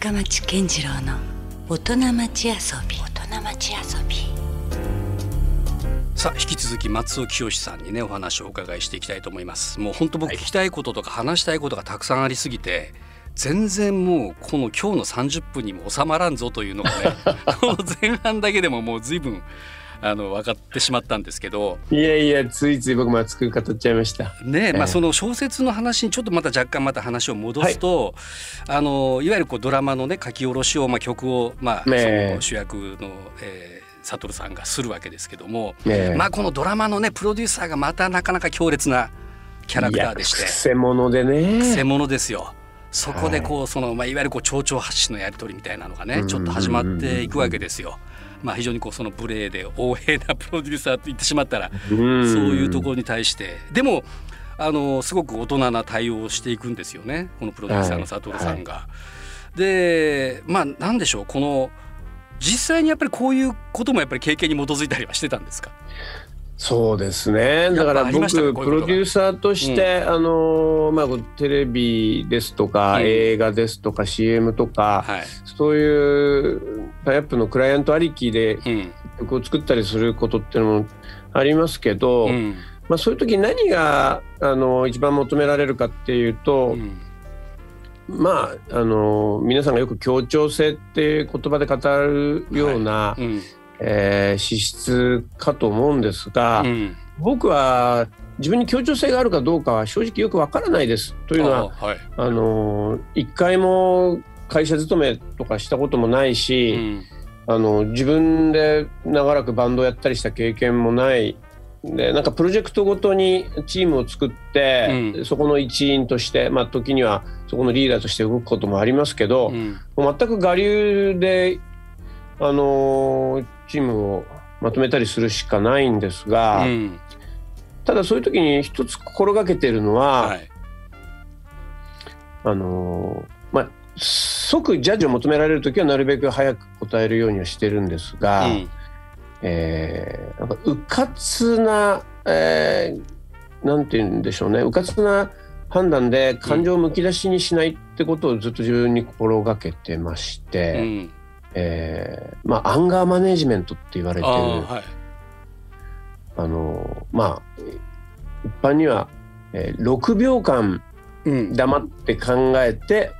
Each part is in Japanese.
深町健次郎の大人町遊び。大人町遊び。さあ引き続き松尾清さんにねお話をお伺いしていきたいと思います。もう本当僕聞きたいこととか話したいことがたくさんありすぎて、全然もうこの今日の30分にも収まらんぞというのがね この前半だけでももう随分あの分かってしまったんですけど。いやいやついつい僕も熱く語っちゃいました。ねまあ、その小説の話にちょっとまた若干また話を戻すと、はい、あのいわゆるこうドラマのね書き下ろしを、まあ、曲を、まあ、その主役の、えー、悟さんがするわけですけども、まあこのドラマのねプロデューサーがまたなかなか強烈なキャラクターでして。くせ者でね。くせ者ですよ。そこでこうその、まあ、いわゆるこう蝶々発信のやり取りみたいなのがねちょっと始まっていくわけですよ。まあ、非常にこうその無礼で横柄なプロデューサーと言ってしまったらそういうところに対して。でもあのすごく大人な対応をしていくんですよねこのプロデューサーの佐藤さんが。はい。はい、でまあ何でしょうこの実際にやっぱりこういうこともやっぱり経験に基づいたりはしてたんですか？そうですね。だから僕プロデューサーとして、うん、あのまあ、テレビですとか、うん、映画ですとか CM とか、はい、そういうタイアップのクライアントありきで曲を作ったりすることっていうのもありますけど、うん、まあ、そういう時何があの一番求められるかっていうと、まああの皆さんがよく協調性っていう言葉で語るような、はいえー、資質かと思うんですが、うん、僕は自分に協調性があるかどうかは正直よくわからないです。というのはあ、はい、あの一回も会社勤めとかしたこともないし、うん、あの自分で長らくバンドをやったりした経験もない。でなんかプロジェクトごとにチームを作って、うん、そこの一員として、まあ、時にはそこのリーダーとして動くこともありますけど、うん、全く我流であのチームをまとめたりするしかないんですが、うん、ただそういう時に一つ心がけてるのは、はい、あのまあ即ジャッジを求められる時はなるべく早く答えるようにはしてるんですが、うん、えー、なんかうかつな、えー、なんて言うんでしょうね。うかつな判断で感情をむき出しにしないってことをずっと自分に心がけてまして。うんえー、まあアンガーマネジメントって言われてるあ、はい、あのまあ一般には、えー、6秒間黙って考えて、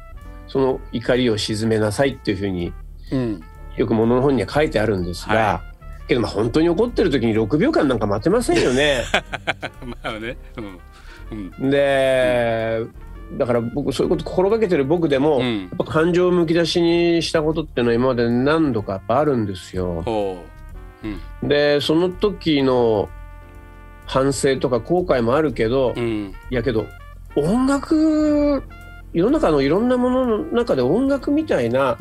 うん、その怒りを鎮めなさいっていうふうに、うん、よくものの本には書いてあるんですが、はい、けどまあ本当に怒ってる時に6秒間なんか待てませんよね。まあね、うん。うん、で、だから僕そういうこと心がけてる僕でも、うん、やっぱ感情をむき出しにしたことっていうのは今まで何度かやっぱあるんですよ。う。ん、でその時の反省とか後悔もあるけど、うん、いやけど音楽世の中のいろんなものの中で音楽みたいな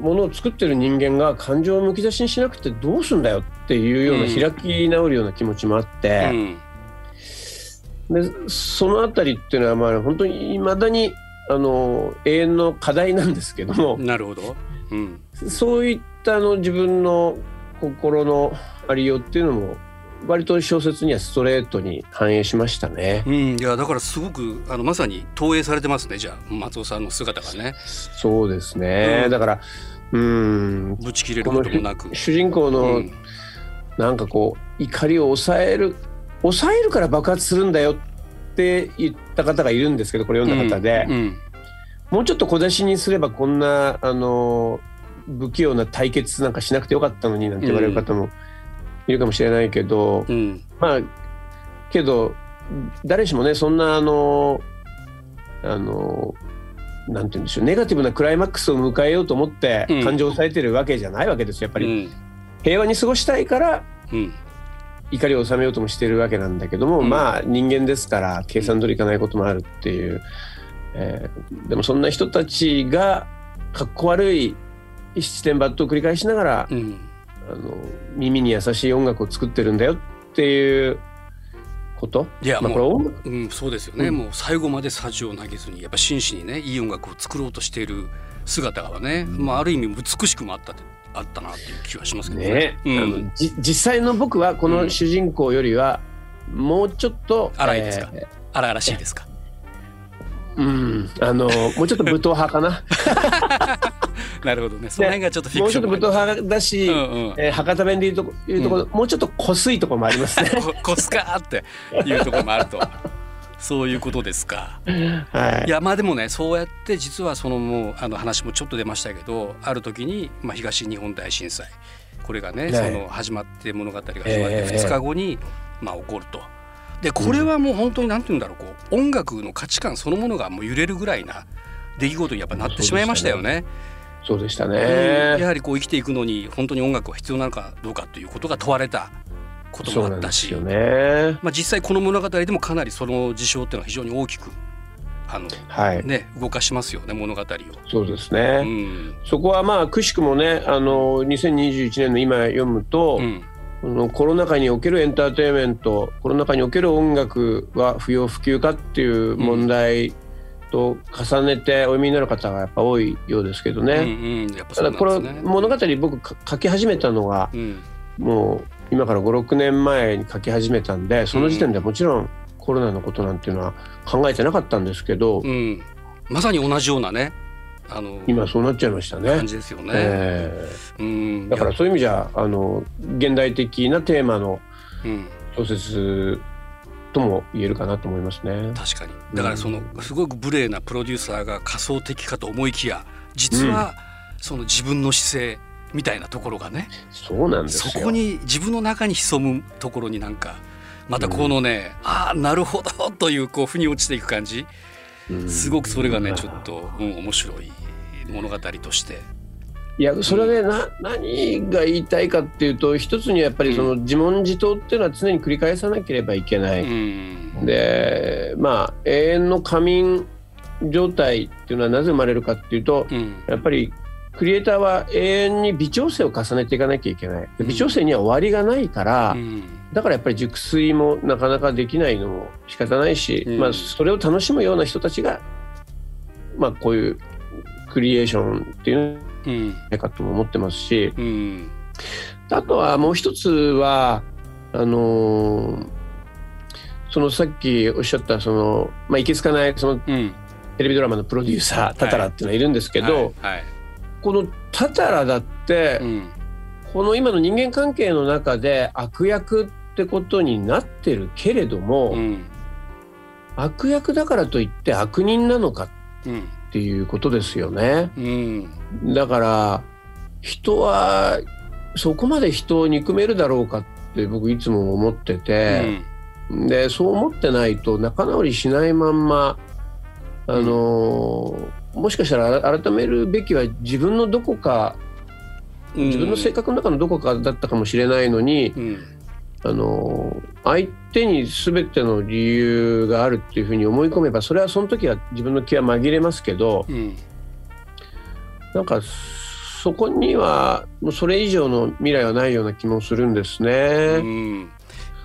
ものを作ってる人間が感情をむき出しにしなくてどうすんだよっていうような開き直るような気持ちもあって。でその辺りっていうのはまあ本当にいまだにあの永遠の課題なんですけどもなるほど、うん、そういったあの自分の心のありようっていうのも割と小説にはストレートに反映しましたね。うん、いやだからすごくあのまさに投影されてますねじゃあ松尾さんの姿がね。そうですね、うん、だからうん。ぶち切れることもなく。主人公の、うん、なんかこう怒りを抑える抑えるから爆発するんだよって言った方がいるんですけどこれ読んだ方で、うんうん、もうちょっと小出しにすればこんなあの不器用な対決なんかしなくてよかったのになんて言われる方もいるかもしれないけど、うん、まあけど誰しもねそんなあのあのなんて言うんでしょうネガティブなクライマックスを迎えようと思って感情を抑えてるわけじゃないわけですよやっぱり、平和に過ごしたいから、怒りを収めようともしてるわけなんだけども、うん、まあ人間ですから計算通りいかないこともあるっていう、えー、でもそんな人たちがかっこ悪い七点抜刀を繰り返しながら、うん、あの耳に優しい音楽を作ってるんだよっていうこと？いや、まあ、もう、うん、そうですよね、うん、もう最後までさじを投げずにやっぱ真摯にねいい音楽を作ろうとしている姿がね、まあ、ある意味美しくもあったあったなっていう気はしますけどね。ね。うん、実際の僕はこの主人公よりはもうちょっと、荒いですか、えー、荒々しいですか？うん、あの もうちょっと武闘派かな。なるほどね。その辺がちょっとフィクションもうちょっと武闘派だし、うんうん、えー、博多弁でいうというところ、うん、もうちょっとこすいところもありますね。こすかっていうところもあるとそういうことですか。はい、いやまあでもねそうやって実はそのもうあの話もちょっと出ましたけどある時に、まあ、東日本大震災。これがね、ね、その始まって物語が始まって2日後に、まあ、起こると。でこれはもう本当に何て言うんだろうこう音楽の価値観そのものがもう揺れるぐらいな出来事にやっぱなってしまいましたよね。そうでしたね、やはりこう生きていくのに本当に音楽は必要なのかどうかということが問われたこともあったし、ね、まあ、実際この物語でもかなりその事象っていうのは非常に大きくあの、はい、ね、動かしますよね物語を。そうですね、うん、そこはまあくしくもねあの2021年の今読むと、うん。このコロナ禍におけるエンターテインメントコロナ禍における音楽は不要不急かっていう問題と重ねてお読みになる方がやっぱ多いようですけどね。うんうん。ね。ただこれ物語僕書き始めたのが、うん、もう今から56年前に書き始めたんでその時点でもちろんコロナのことなんていうのは考えてなかったんですけど、うん、まさに同じようなねあの今そうなっちゃいましたね。感じですよね。えー、うん。だからそういう意味じゃあの現代的なテーマの小説とも言えるかなと思いますね。確かに。だからそのすごく無礼なプロデューサーが仮想的かと思いきや実はその自分の姿勢みたいなところがね、そうなんですそこに自分の中に潜むところになんかまたこのね、うん、ああなるほどというこう腑に落ちていく感じ。すごくそれがねちょっと、うん、面白い物語として。いやそれでな、何が言いたいかっていうと一つにやっぱりその自問自答っていうのは常に繰り返さなければいけない。うん、でまあ永遠の仮眠状態っていうのはなぜ生まれるかっていうと、うん、やっぱりクリエイターは永遠に微調整を重ねていかなきゃいけない。微調整には終わりがないから、うん、だからやっぱり熟睡もなかなかできないのも仕方ないし、うん、まあ、それを楽しむような人たちが、まあ、こういうクリエーションっていうのないかとも思ってますし、うん、あとはもう一つはあのー、そのさっきおっしゃったその、まあ、いけつかないその、テレビドラマのプロデューサータタラっていうのはいるんですけど、はいはいはい、このタタラだって、この今の人間関係の中で悪役ってことになってるけれども、うん、悪役だからといって悪人なのかっていうことですよね。うん、だから人はそこまで人を憎めるだろうかって僕いつも思ってて、でそう思ってないと仲直りしないまんまあのもしかしたら改めるべきは自分のどこか自分の性格の中のどこかだったかもしれないのに、うん、あの相手に全ての理由があるっていうふうに思い込めばそれはその時は自分の気は紛れますけど、うん、なんかそこにはもうそれ以上の未来はないような気もするんですね。うん、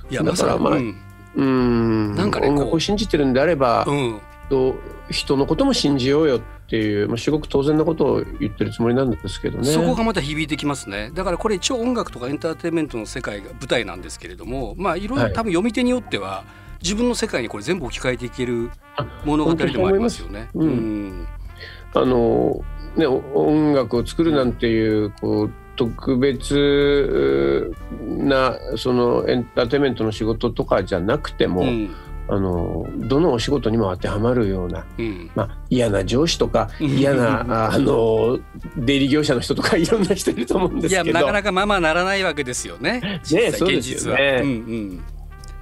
いやだからまあ、うん、うん。なんかね音楽を信じてるんであれば、うん、人のことも信じようよっていう、まあ、すごく当然なことを言ってるつもりなんですけどね。そこがまた響いてきますね。だからこれ一応音楽とかエンターテインメントの世界が舞台なんですけれどもまあいろいろ多分読み手によっては、自分の世界にこれ全部置き換えていける物語でもありますよね。うん、あのね音楽を作るなんていうこう特別なそのエンターテインメントの仕事とかじゃなくても、うんあのどのお仕事にも当てはまるような、うん、まあ、嫌な上司とか嫌なあの出入り業者の人とかいろんな人いると思うんですけど。いやなかなかままならないわけですよね。ねそうですよね。うんうん。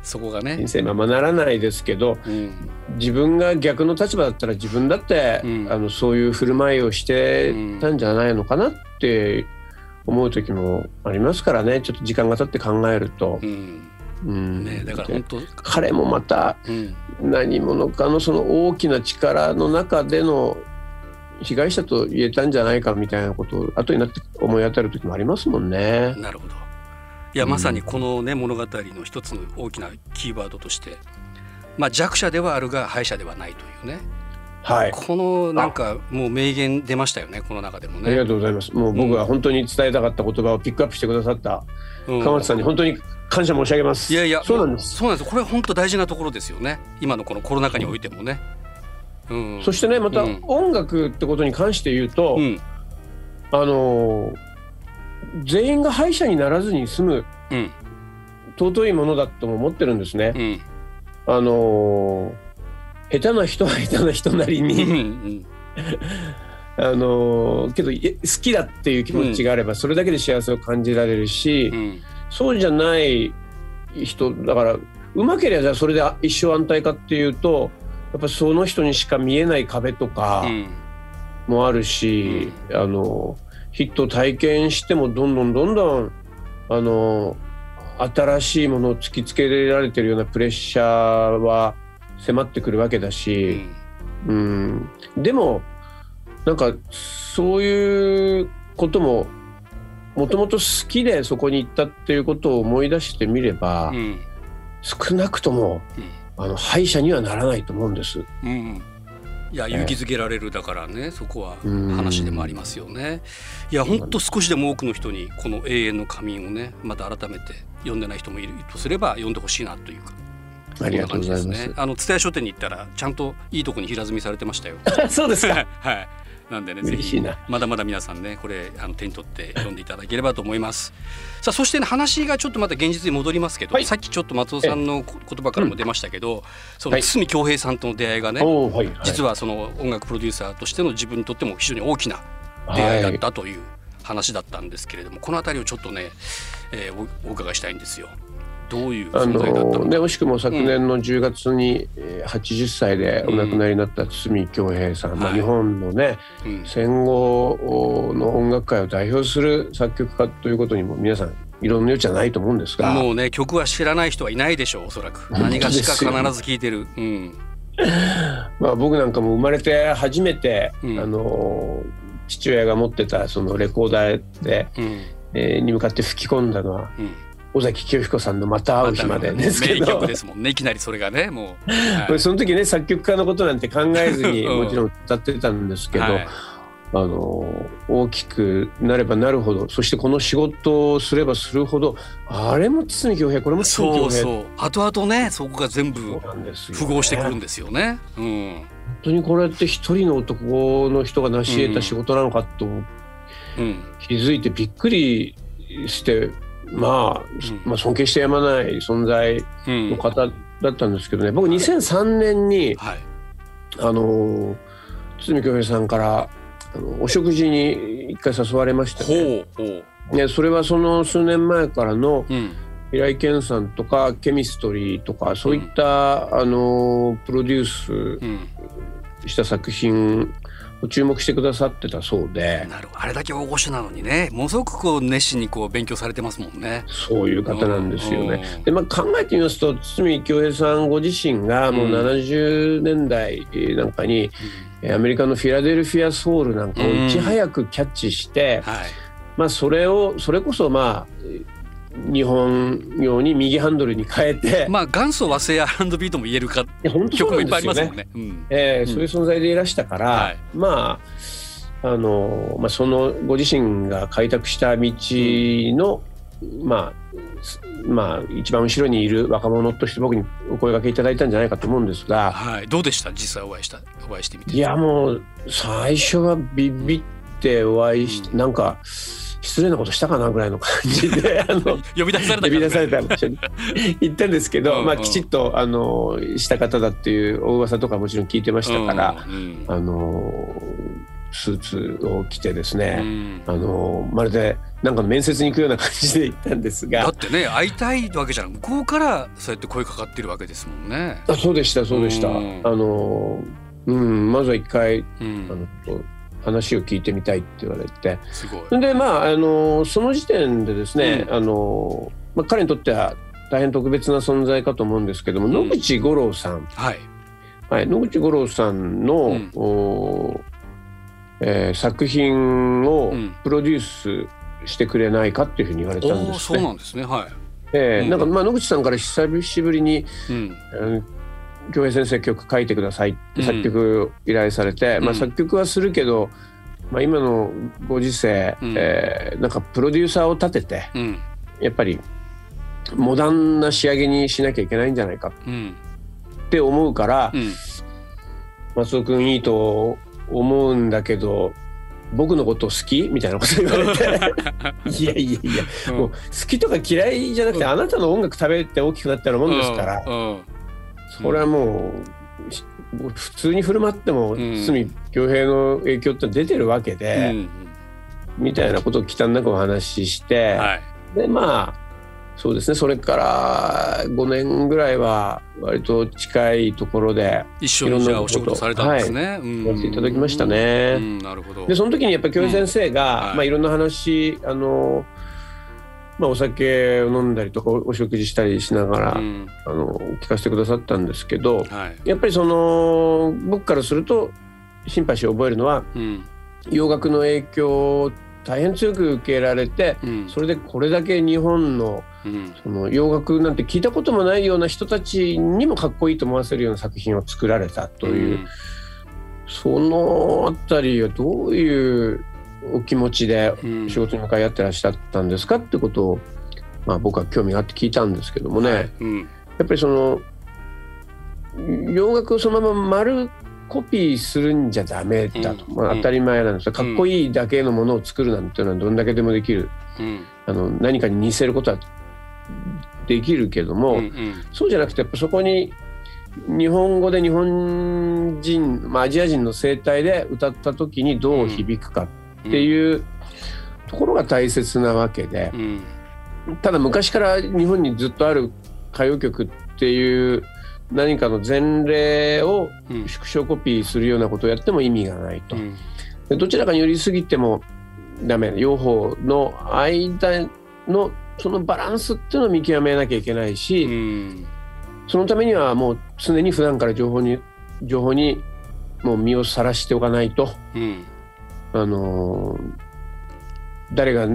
そこがね。人生ままならないですけど、うん、自分が逆の立場だったら自分だって、うん、あのそういう振る舞いをしてたんじゃないのかなって思う時もありますからね。ちょっと時間が経って考えると。うんうん。ね、だから本当彼もまた何者かのその大きな力の中での被害者と言えたんじゃないかみたいなことを後になって思い当たる時もありますもんね。なるほど。いやまさにこのね、物語の一つの大きなキーワードとして、まあ、弱者ではあるが敗者ではないというね。はい、このなんかもう名言出ましたよねこの中でもね。ありがとうございます。もう僕は本当に伝えたかった言葉をピックアップしてくださった川松さんに本当に感謝申し上げます。いやいやそうなんです。そうなんです。これ本当大事なところですよね。今のこのコロナ禍においてもね、うん、そしてねまた音楽ってことに関して言うと、うん、あの全員が敗者にならずに済む、うん、尊いものだとも思ってるんですね。うん、あの下手な人は下手な人なりに あのけど好きだっていう気持ちがあればそれだけで幸せを感じられるし、うん、そうじゃない人だからうまければじゃあそれで一生安泰かっていうとやっぱその人にしか見えない壁とかもあるし、うん、あのヒット体験してもどんどんどんどんあの新しいものを突きつけられてるようなプレッシャーは迫ってくるわけだし、うん、うん、でもなんかそういうことももともと好きでそこに行ったっていうことを思い出してみれば、うん、少なくとも、うん、あの敗者にはならないと思うんです。うん、いや勇気づけられるだからね、そこは話でもありますよね。いや本当少しでも多くの人にこの永遠の仮眠をねまた改めて読んでない人もいるとすれば読んでほしいなというか。ありがとうございます。あの蔦屋書店に行ったらちゃんといいとこに平積みされてましたよ。そうですか。はい。なんでねぜひまだまだ皆さんねこれあの手に取って読んでいただければと思います。さあそしてね話がちょっとまた現実に戻りますけど、はい、さっきちょっと松尾さんの言葉からも出ましたけど、うん、その堤恭平さんとの出会いがね、はい、実はその音楽プロデューサーとしての自分にとっても非常に大きな出会いだったという話だったんですけれども、この辺りをちょっとね、えー、お伺いしたいんですよ。どういう存在だったのね、惜しくも昨年の10月に80歳でお亡くなりになった堤恭平さん、うん、まあ、日本のね、はい、戦後の音楽界を代表する作曲家ということにも皆さんいろんな余地はないと思うんですが。もうね曲は知らない人はいないでしょうおそらく。何がしか必ず聴いてる、うん、まあ僕なんかも生まれて初めて、うん、あの父親が持ってたそのレコーダーで、うん、えー、に向かって吹き込んだのは、うん尾崎清彦さんの「また会う日まで」で。すけど、曲ですもんね。いきなりそれがねもう、はい、その時ね作曲家のことなんて考えずに もちろん歌ってたんですけど、はい、あの大きくなればなるほどそしてこの仕事をすればするほどあれも堤恭平これも堤恭平。そうそう。後々ねそこが全部符合してくるんですよね。うん、本当にこれって一人の男の人が成し得た仕事なのかと、気づいてびっくりしてまあ、まあ尊敬してやまない存在の方だったんですけどね。僕2003年に、はい、あの堤恭平さんからあのお食事に一回誘われましてね。ねそれはその数年前からの、平井堅さんとかケミストリーとかそういった、うん、あのプロデュースした作品注目してくださってたそうで。なるあれだけ大御所なのにね。ものすごくこう熱心にこう勉強されてますもんね。そういう方なんですよね、で、まあ、考えてみますと堤恭平さんご自身がもう70年代なんかに、うん、アメリカのフィラデルフィアソウルなんかをいち早くキャッチして、うん。はい、まあそれをそれこそまあ日本用に右ハンドルに変えて。まあ元祖和製 R&B とも言えるか曲もいっぱいありますもんね。うえそういう存在でいらしたから、はい、まああの、まあ、そのご自身が開拓した道の、うん、まあまあ一番後ろにいる若者として僕にお声がけいただいたんじゃないかと思うんですが、はい、どうでした？実際お会いしたお会いしてみて。いやもう最初はビビってお会いして、うん、なんか。失礼なことしたかなぐらいの感じで あの呼び出された呼び出された場所に行ったんですけど、まあ、きちっとあのした方だっていうお噂とかもちろん聞いてましたから、あのスーツを着てですね、あのまるでなんかの面接に行くような感じで行ったんですが。だってね会いたいわけじゃん向こうからそうやって声かかってるわけですもんね。あそうでしたそうでした。あのうんまずは一回、あの話を聞いてみたいって言われて。でまああのその時点でですね、うん、あのまあ、彼にとっては大変特別な存在かと思うんですけども、うん、野口五郎さん、はい。はい、野口五郎さんの、うん、おえー、作品をプロデュースしてくれないかっていうふうに言われたんですね。そうなんですね。はい。えー、うん、なんかまあ野口さんから久しぶりに、うん、京平先生曲書いてくださいって作曲依頼されて、うん、まあ、作曲はするけど、まあ、今のご時世、うん、えー、なんかプロデューサーを立てて、うん、やっぱりモダンな仕上げにしなきゃいけないんじゃないかって思うから、松尾君いいと思うんだけど僕のこと好き？みたいなこと言われて。いやいやいや、うん、もう好きとか嫌いじゃなくて、うん、あなたの音楽食べて大きくなったようなもんですから、それはもう普通に振る舞っても堤恭平の影響って出てるわけで、みたいなことを忌憚なくお話しして、はい、でまあそうですねそれから5年ぐらいは割と近いところで一緒にじゃあお仕事されたんですね、はい、やっていただきましたね。なるほど。でその時にやっぱり教授先生が、うん。はい。まあ、いろんな話あのまあ、お酒を飲んだりとかお食事したりしながら、うん、あの聞かせてくださったんですけど、はい、やっぱりその僕からするとシンパシーを覚えるのは、うん、洋楽の影響大変強く受けられて、うん、それでこれだけ日本の,、その洋楽なんて聞いたこともないような人たちにもかっこいいと思わせるような作品を作られたという、うん、そのあたりはどういうお気持ちで仕事に向かい合ってらっしゃったんですかってことを、まあ、僕は興味があって聞いたんですけどもね、はい。うん、やっぱりその洋楽をそのまま丸コピーするんじゃダメだと、まあ、当たり前なんですよ、かっこいいだけのものを作るなんていうのはどんだけでもできる、あの何かに似せることはできるけども、そうじゃなくてやっぱそこに日本語で日本人、まあ、アジア人の声帯で歌った時にどう響くかっていうところが大切なわけで、ただ昔から日本にずっとある歌謡曲っていう何かの前例を縮小コピーするようなことをやっても意味がないと。でどちらかに寄りすぎてもダメ。両方の間のそのバランスっていうのを見極めなきゃいけないし、そのためにはもう常に普段から情報に情報にもう身をさらしておかないと、うん、あの誰が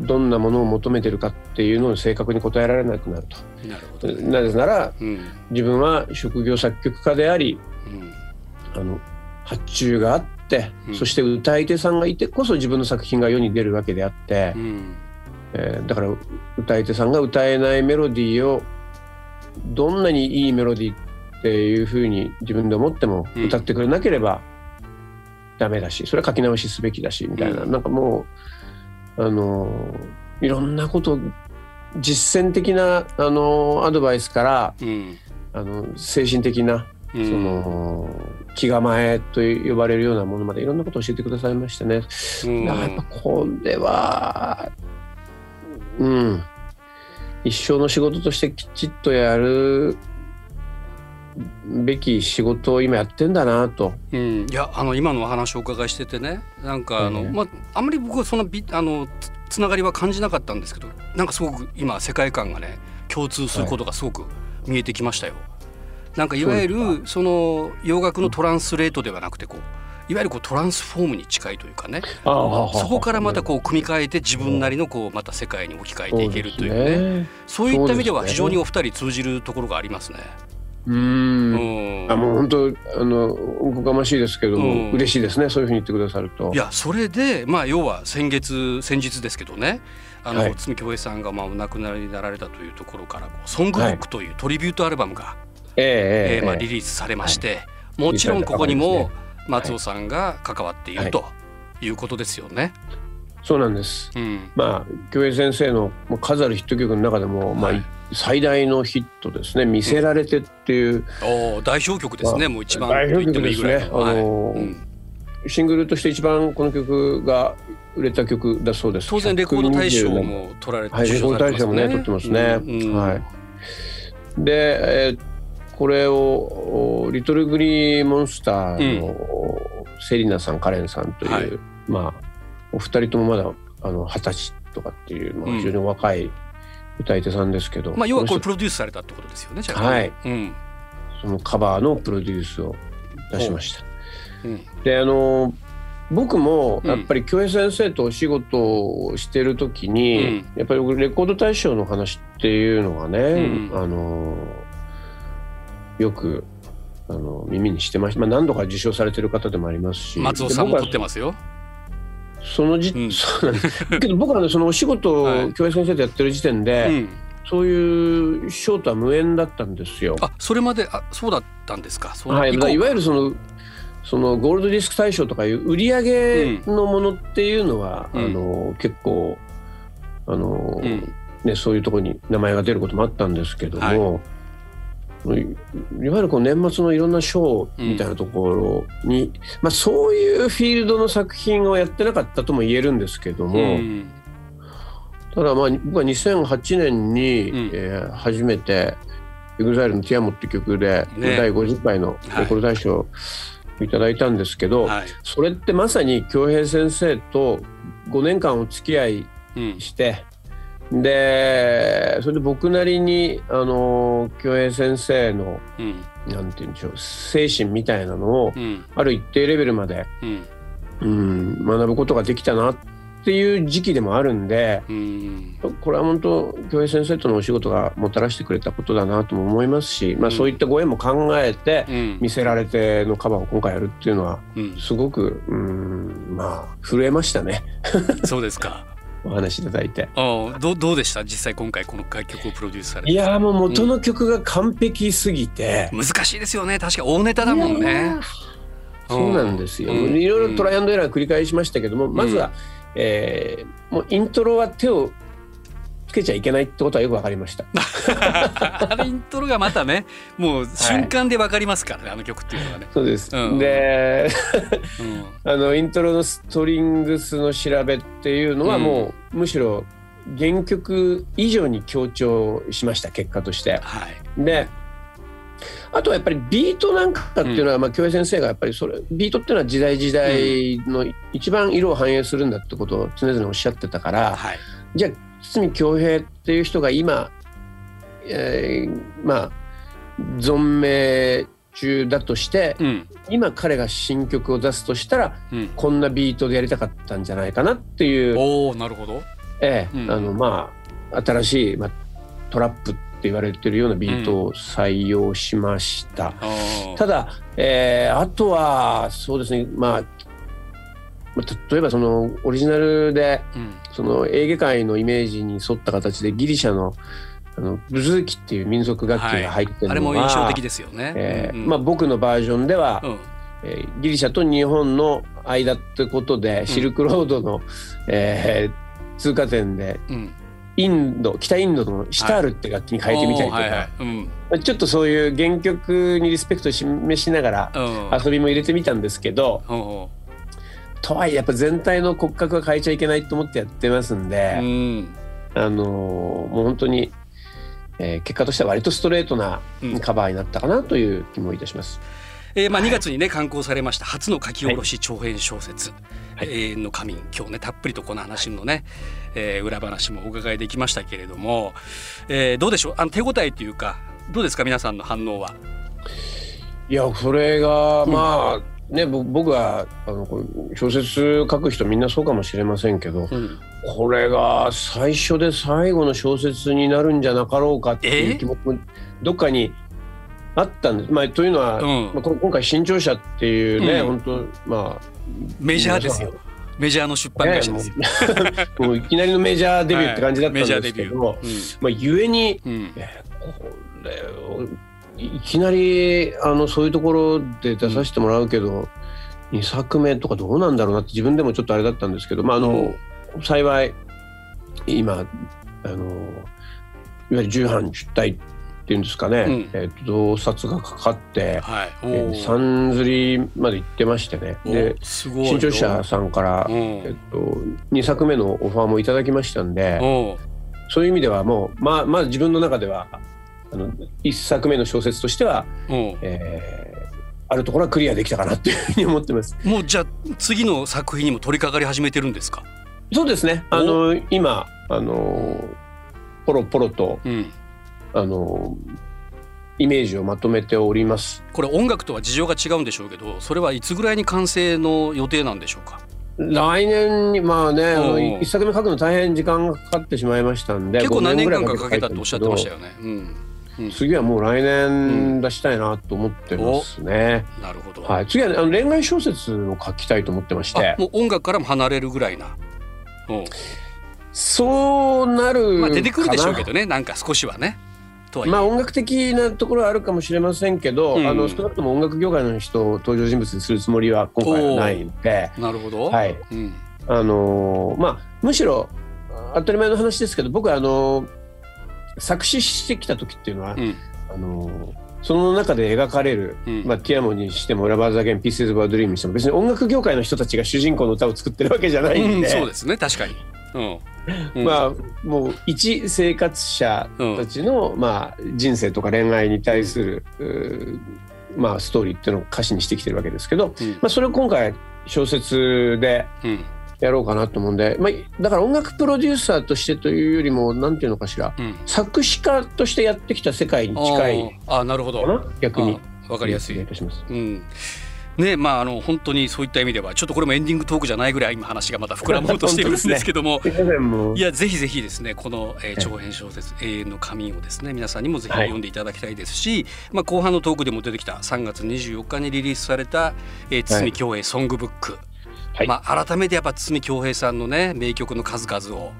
どんなものを求めてるかっていうのを正確に答えられなくなると。なるほど、ね、なぜなら、うん、自分は職業作曲家であり、うん、あの発注があって、うん、そして歌い手さんがいてこそ自分の作品が世に出るわけであって、うん、えー、だから歌い手さんが歌えないメロディーをどんなにいいメロディーっていうふうに自分で思っても歌ってくれなければダメだしそれは書き直しすべきだしみたいな、うん、なんかもうあのいろんなこと実践的なあのアドバイスから、うん、あの精神的な、その気構えと呼ばれるようなものまでいろんなことを教えてくださいましてね、うん、やっぱこれはうん。一生の仕事としてきちっとやるべき仕事を今やってんだなと。うん、いやあの今のお話をお伺いしててね。なんかあの、まあ、あんまり僕はそのあのつながりは感じなかったんですけどなんかすごく今世界観がね共通することがすごく見えてきましたよ。はい、なんかいわゆるその洋楽のトランスレートではなくてこういわゆるこうトランスフォームに近いというかね。そこからまたこう組み替えて自分なりのこうまた世界に置き換えていけるというね。そういった意味では非常にお二人通じるところがありますね。うん。あもう本当あのおこがましいですけども、うん、嬉しいですねそういうふうに言ってくださると。いやそれでまあ要は先月先日ですけどねあの、はい、渥美恭平さんがまあお亡くなりになられたというところから「ソングブック」というトリビュートアルバムが、はい、えー、えー、まあ、リリースされまして、はい、もちろんここにも松尾さんが関わっているということですよね。そうなんです、うん、まあ京平先生の数あるヒット曲の中でも、まあ、最大のヒットですね「見せられて」っていう、うん、代表曲ですね、もう一番代表曲ですね、あのーうん、シングルとして一番この曲が売れた曲だそうです。当然レコード大賞も取られて、はい、レコード大賞もね取ってますね、はい。で、えー、これをリトルグリーモンスターのセリナさんカレンさんという、はい、まあお二人ともまだあの二十歳とかっていう、まあ、非常に若い歌い手さんですけど、うん、まあ、要はこれプロデュースされたってことですよねじゃあ。はい、うん、そのカバーのプロデュースを出しました。う。ん、であの僕もやっぱり京平先生とお仕事をしてる時に、うん、やっぱりレコード大賞の話っていうのがね、うん、あのよくあの耳にしてました、まあ、何度か受賞されてる方でもありますし。松尾さんも撮ってますよ。そのじ、うん、そうなんですけど僕はねそのお仕事を京平先生とやってる時点で、はい、そういう賞とは無縁だったんですよ。あそれまであそうだったんですか？はい、いわゆるそのそのゴールドディスク大賞とかいう売り上げのものっていうのは、うん、あの結構あの、うん、ね、そういうところに名前が出ることもあったんですけども、はい、いわゆるこう年末のいろんな賞みたいなところに、うん、まあ、そういうフィールドの作品をやってなかったとも言えるんですけども、ただまあ僕は2008年に、うん、えー、初めて EXILE の「ティアモって曲で、ね、第50回のレコード大賞、はいいただいたんですけど、はい、それってまさに京平先生と5年間お付き合いして、うん、でそれで僕なりにあの京平先生の、うん、なんて言うんでしょう精神みたいなのを、うん、ある一定レベルまで、うん、学ぶことができたなっっていう時期でもあるんで、うん、これは本当京平先生とのお仕事がもたらしてくれたことだなとも思いますし、まあ、そういったご縁も考えて見せられてのカバーを今回やるっていうのはすごく、うん、まあ震えましたね。そうですかお話いただいて。あどどうでした？実際今回この楽曲をプロデュースされて。いやもう元の曲が完璧すぎて、うん、難しいですよね。確か大ネタだもんね。そうなんですよ、いろいろトライアンドエラー繰り返しましたけども、まずはえー、もうイントロは手をつけちゃいけないってことはよく分かりました。あれイントロがまたねもう瞬間で分かりますからね、はい、あの曲っていうのはね。そうです、うん、で、うん、あのイントロのストリングスの調べっていうのはもう、うん、むしろ原曲以上に強調しました結果として、はい、であとはやっぱりビートなんかっていうのは、まあ、京平先生がやっぱりそれビートっていうのは時代時代の一番色を反映するんだってことを常々おっしゃってたから、はい、じゃあ堤恭平っていう人が今、えー、まあ存命中だとして、うん、今彼が新曲を出すとしたら、うん、こんなビートでやりたかったんじゃないかなっていうおなるほど、ええ、うん、あのまあ新しい、まあ、トラップ言われてるようなビートを採用しました。うん、ただ、えー、あとはそうですねまあ例えばそのオリジナルで、うん、そのエーゲ海のイメージに沿った形でギリシャのあのブズーキっていう民族楽器が入ってるのは、はい、あれも印象的ですよね、えー、うん、まあ、僕のバージョンでは、うん、えー、ギリシャと日本の間ってことでシルクロードの、うん、えー、通過点で、インド北インドのシタールって楽器に変えてみたりとか、はい。はいうん、ちょっとそういう原曲にリスペクトを示しながら遊びも入れてみたんですけど、とはいえやっぱ全体の骨格は変えちゃいけないと思ってやってますんで、うん、あのもう本当に、えー、結果としては割とストレートなカバーになったかなという気もいたします。えーまあ、2月にね刊行されました初の書き下ろし長編小説「はい、永遠の仮眠」今日ねたっぷりとこの話のね、えー、裏話もお伺いできましたけれども、えー、どうでしょう？あの手応えというかどうですか？皆さんの反応は。いやそれがまあ、うん、ね僕はあの小説書く人みんなそうかもしれませんけど、うん、これが最初で最後の小説になるんじゃなかろうかっていう気持ちどっかにあったんです。まあ、というのは、うん、まあ、今回新潮社っていうね、うん、本当まあメジャーですよ。メジャーの出版会社ですよ。もう いきなりのメジャーデビューって感じだったんですけど、はい、まあゆえに、うん、えこれいきなりあのそういうところで出させてもらうけど、うん、2作目とかどうなんだろうなって自分でもちょっとあれだったんですけど、まああの、うん、幸い今あのいわゆる重版出題っていうんですかね、うん、えー、と洞察がかかって、はい。えー、三釣りまで行ってましてね。で新潮社さんから、えー、と2作目のオファーもいただきましたんでそういう意味ではもうまあまあ自分の中ではあの1作目の小説としては、えー、あるところはクリアできたかなっていうふうに思ってます。もうじゃあ次の作品にも取り掛かり始めてるんですか？そうですね。あの今あのポロポロと、うん。あのイメージをまとめております。これ音楽とは事情が違うんでしょうけどそれはいつぐらいに完成の予定なんでしょうか？来年にまあね一作目書くの大変時間がかかってしまいましたんで結構何年間かかけたっておっしゃってましたよね、うんうん、次はもう来年出したいなと思ってますね、うん、なるほど、はい、次は、ね、あの恋愛小説を書きたいと思ってまして。もう音楽からも離れるぐらいな、そうなるまあ出てくるでしょうけどね。なんか少しはね。まあ音楽的なところはあるかもしれませんけど、うん、あの少なくとも音楽業界の人を登場人物にするつもりは今回はないので。なるほど、はい。うん、あのまあむしろ当たり前の話ですけど僕はあの作詞してきた時っていうのは、うん、あのその中で描かれる、うん、まあ、 Ti Amo にしても Lovers Again、Pieces of a Dream にしても別に音楽業界の人たちが主人公の歌を作ってるわけじゃないんで、うん、そうですね確かに、うん、まあもう一生活者たちの、まあ、人生とか恋愛に対する、まあ、ストーリーっていうのを歌詞にしてきてるわけですけど、まあ、それを今回小説で、やろうかなと思うんで、まあ、だから音楽プロデューサーとしてというよりもなんていうのかしら、うん、作詞家としてやってきた世界に近いあなるほど。逆に。わかりやすい。いうん。ねまあ、あの本当にそういった意味ではちょっとこれもエンディングトークじゃないぐらい今話がまた膨らもうとしているんですけども。いやぜひぜひですねこの、えー、長編小説「永遠の紙」をですね皆さんにもぜひ読んでいただきたいですし、はい、まあ、後半のトークでも出てきた3月24日にリリースされた、えー、堤恭平ソングブック、はい、まあ、改めてやっぱ堤恭平さんのね名曲の数々を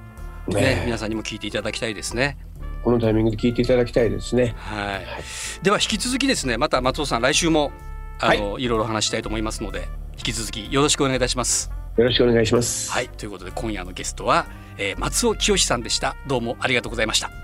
ね、ね皆さんにも聞いていただきたいですね。このタイミングで聞いていただきたいですね。はい。では引き続きですね、また松尾さん来週もあの、はい、いろいろ話したいと思いますので、引き続きよろしくお願いいたします。よろしくお願いします。はい、ということで今夜のゲストは、えー、松尾清さんでした。どうもありがとうございました。